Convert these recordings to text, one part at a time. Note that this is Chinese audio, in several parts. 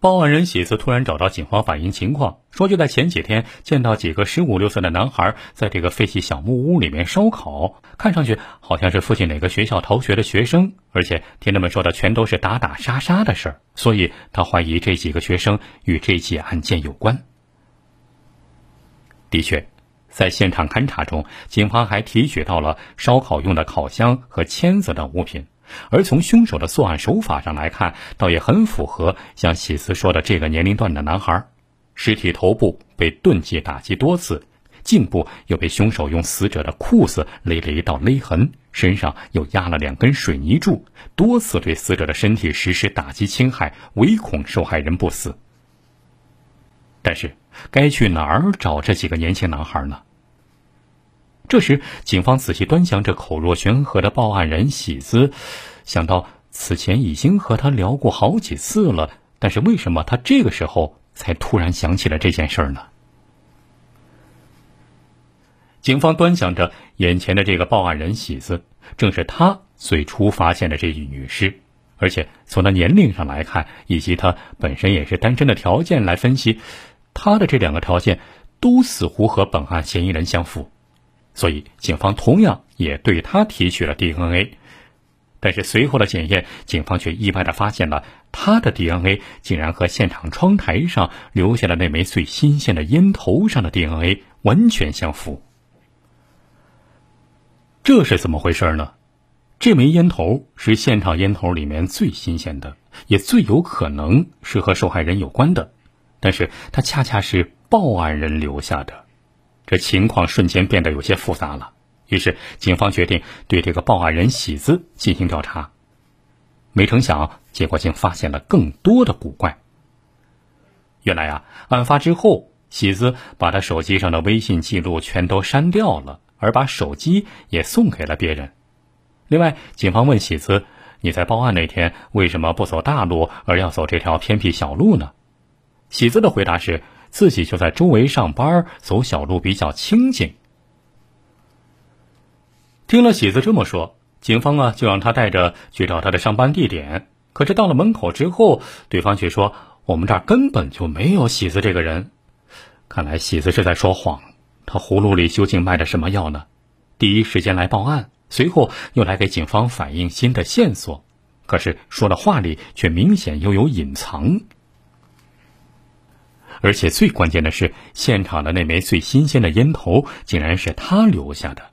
报案人喜子突然找到警方反映情况，说就在前几天见到几个十五六岁的男孩在这个废弃小木屋里面烧烤，看上去好像是附近哪个学校逃学的学生，而且听他们说的全都是打打杀杀的事儿，所以他怀疑这几个学生与这起案件有关。的确，在现场勘查中，警方还提取到了烧烤用的烤箱和签子等物品。而从凶手的作案手法上来看，倒也很符合像喜思说的这个年龄段的男孩。尸体头部被钝器打击多次，颈部又被凶手用死者的裤子勒了一道勒痕，身上又压了两根水泥柱，多次对死者的身体实施打击侵害，唯恐受害人不死。但是，该去哪儿找这几个年轻男孩呢？这时，警方仔细端详着口若悬河的报案人喜子，想到此前已经和他聊过好几次了，但是为什么他这个时候才突然想起了这件事儿呢？警方端详着眼前的这个报案人喜子，正是他最初发现的这具女尸，而且从他年龄上来看，以及他本身也是单身的条件来分析，他的这两个条件都似乎和本案嫌疑人相符。所以，警方同样也对他提取了 DNA，但是随后的检验，警方却意外的发现了他的 DNA 竟然和现场窗台上留下的那枚最新鲜的烟头上的 DNA 完全相符。这是怎么回事呢？这枚烟头是现场烟头里面最新鲜的，也最有可能是和受害人有关的，但是它恰恰是报案人留下的。这情况瞬间变得有些复杂了，于是警方决定对这个报案人喜子进行调查。没成想，结果竟发现了更多的古怪。原来啊，案发之后，喜子把他手机上的微信记录全都删掉了，而把手机也送给了别人。另外，警方问喜子：“你在报案那天为什么不走大路，而要走这条偏僻小路呢？”喜子的回答是。自己就在周围上班，走小路比较清静。听了喜子这么说，警方啊就让他带着去找他的上班地点。可是到了门口之后，对方却说：“我们这儿根本就没有喜子这个人。”看来喜子是在说谎。他葫芦里究竟卖的什么药呢？第一时间来报案，随后又来给警方反映新的线索，可是说的话里却明显又有隐藏。而且最关键的是，现场的那枚最新鲜的烟头竟然是他留下的，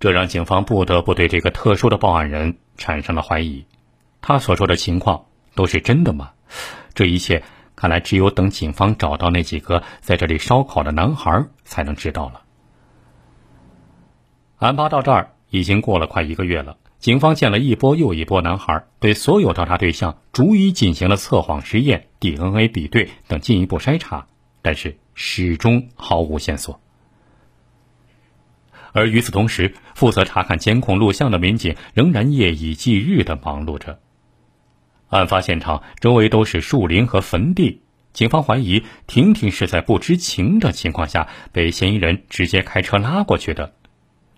这让警方不得不对这个特殊的报案人产生了怀疑。他所说的情况都是真的吗？这一切看来只有等警方找到那几个在这里烧烤的男孩才能知道了。案发到这儿已经过了快一个月了。警方见了一波又一波男孩，对所有调查对象逐一进行了测谎实验、DNA 比对等进一步筛查，但是始终毫无线索。而与此同时，负责查看监控录像的民警仍然夜以继日的忙碌着。案发现场周围都是树林和坟地，警方怀疑婷婷是在不知情的情况下被嫌疑人直接开车拉过去的。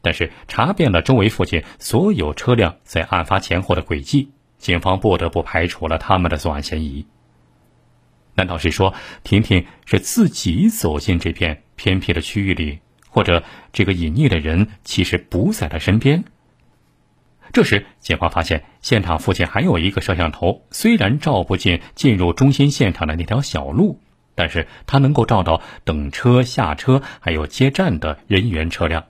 但是查遍了周围附近所有车辆在案发前后的轨迹，警方不得不排除了他们的作案嫌疑。难道是说婷婷是自己走进这片偏僻的区域里，或者这个隐匿的人其实不在他身边？这时，警方发现现场附近还有一个摄像头，虽然照不进进入中心现场的那条小路，但是它能够照到等车、下车还有接站的人员车辆。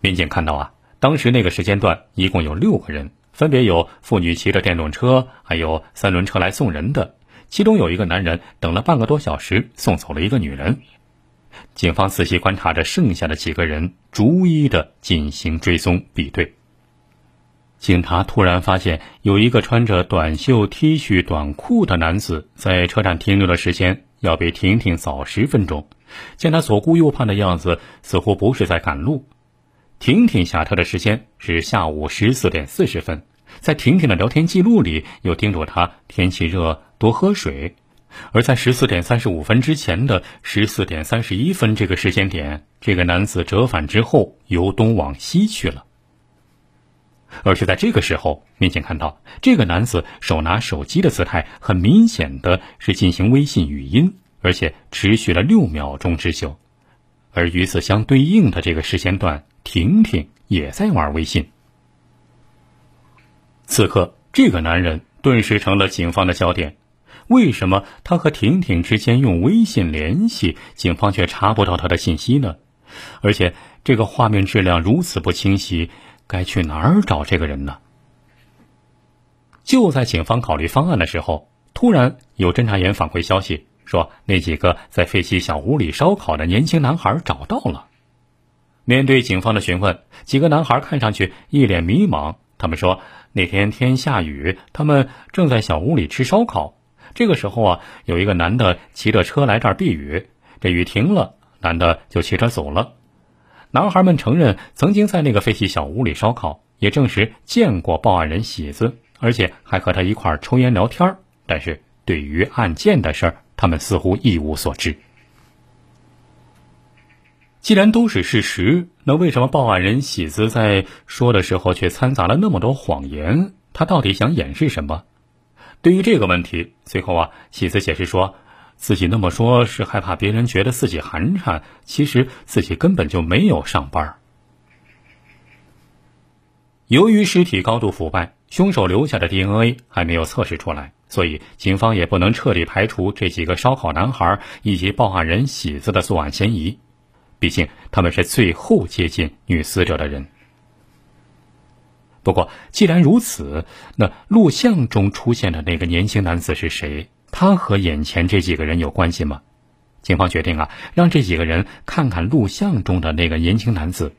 民警看到啊，当时那个时间段一共有六个人，分别有妇女骑着电动车，还有三轮车来送人的。其中有一个男人等了半个多小时，送走了一个女人。警方仔细观察着剩下的几个人，逐一的进行追踪比对。警察突然发现，有一个穿着短袖 T 恤短裤的男子在车站停留的时间要比婷婷早十分钟。见他左顾右盼的样子，似乎不是在赶路。婷婷下车的时间是下午十四点四十分，在婷婷的聊天记录里有叮嘱她天气热多喝水，而在十四点三十五分之前的十四点三十一分这个时间点，这个男子折返之后由东往西去了。而就在这个时候，民警看到这个男子手拿手机的姿态，很明显的是进行微信语音，而且持续了六秒钟之久。而与此相对应的这个时间段，婷婷也在玩微信。此刻，这个男人顿时成了警方的焦点。为什么他和婷婷之间用微信联系，警方却查不到他的信息呢？而且这个画面质量如此不清晰，该去哪儿找这个人呢？就在警方考虑方案的时候，突然有侦查员反馈消息说，那几个在废弃小屋里烧烤的年轻男孩找到了。面对警方的询问，几个男孩看上去一脸迷茫。他们说，那天天下雨，他们正在小屋里吃烧烤。这个时候啊，有一个男的骑着车来这儿避雨，这雨停了，男的就骑车走了。男孩们承认曾经在那个废弃小屋里烧烤，也证实见过报案人喜子，而且还和他一块抽烟聊天但是对于案件的事儿，他们似乎一无所知。既然都是事实，那为什么报案人喜子在说的时候却掺杂了那么多谎言？他到底想掩饰什么？对于这个问题，最后啊，喜子解释说，自己那么说是害怕别人觉得自己寒碜，其实自己根本就没有上班。由于尸体高度腐败，凶手留下的 DNA 还没有测试出来，所以警方也不能彻底排除这几个烧烤男孩以及报案人喜子的作案嫌疑，毕竟他们是最后接近女死者的人。不过，既然如此，那录像中出现的那个年轻男子是谁？他和眼前这几个人有关系吗？警方决定啊，让这几个人看看录像中的那个年轻男子。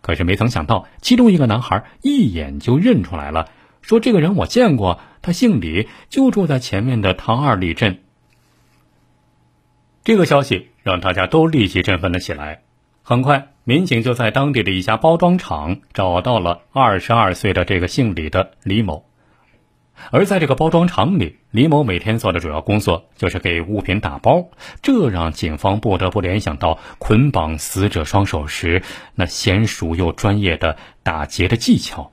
可是没曾想到，其中一个男孩一眼就认出来了，说：“这个人我见过，他姓李，就住在前面的唐二里镇。”这个消息让大家都立即振奋了起来。很快，民警就在当地的一家包装厂找到了二十二岁的这个姓李的李某。而在这个包装厂里，李某每天做的主要工作就是给物品打包，这让警方不得不联想到捆绑死者双手时那娴熟又专业的打结的技巧。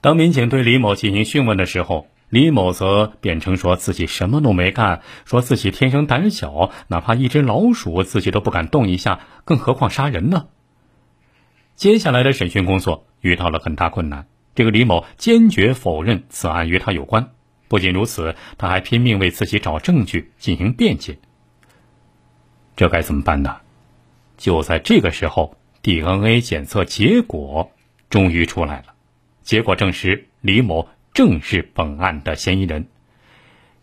当民警对李某进行讯问的时候，李某则辩称说自己什么都没干，说自己天生胆小，哪怕一只老鼠自己都不敢动一下，更何况杀人呢？接下来的审讯工作遇到了很大困难，这个李某坚决否认此案与他有关。不仅如此，他还拼命为自己找证据进行辩解。这该怎么办呢？就在这个时候，DNA 检测结果终于出来了，结果证实李某。正是本案的嫌疑人。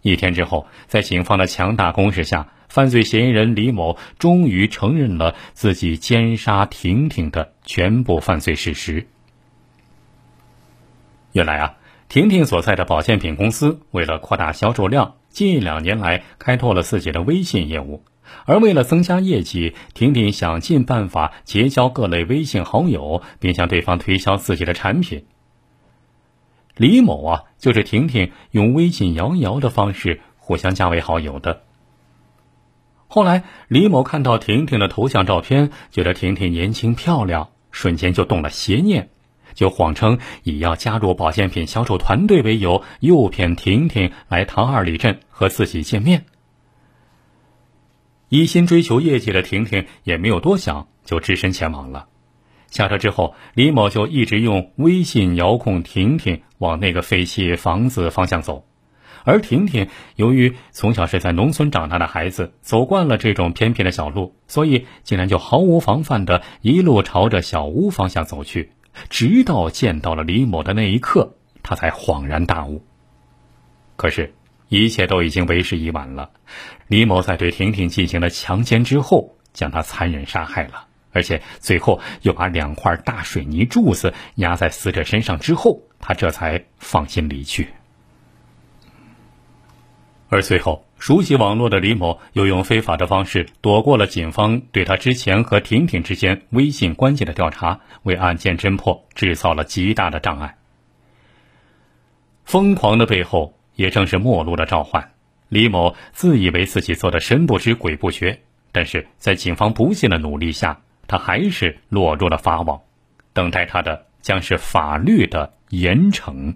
一天之后，在警方的强大攻势下，犯罪嫌疑人李某终于承认了自己奸杀婷婷的全部犯罪事实。原来啊，婷婷所在的保健品公司为了扩大销售量，近两年来开拓了自己的微信业务。而为了增加业绩，婷婷想尽办法结交各类微信好友，并向对方推销自己的产品。李某啊，就是婷婷用微信摇一摇的方式互相加为好友的。后来，李某看到婷婷的头像照片，觉得婷婷年轻漂亮，瞬间就动了邪念，就谎称以要加入保健品销售团队为由，诱骗婷婷来唐二里镇和自己见面。一心追求业绩的婷婷也没有多想，就只身前往了。下车之后，李某就一直用微信遥控婷婷往那个废弃房子方向走，而婷婷由于从小是在农村长大的孩子，走惯了这种偏僻的小路，所以竟然就毫无防范的一路朝着小屋方向走去，直到见到了李某的那一刻，他才恍然大悟。可是，一切都已经为时已晚了。李某在对婷婷进行了强奸之后，将她残忍杀害了。而且最后又把两块大水泥柱子压在死者身上之后，他这才放心离去。而随后，熟悉网络的李某又用非法的方式躲过了警方对他之前和婷婷之间微信关系的调查，为案件侦破制造了极大的障碍。疯狂的背后，也正是末路的召唤。李某自以为自己做的神不知鬼不觉，但是在警方不懈的努力下。他还是落入了法网，等待他的将是法律的严惩。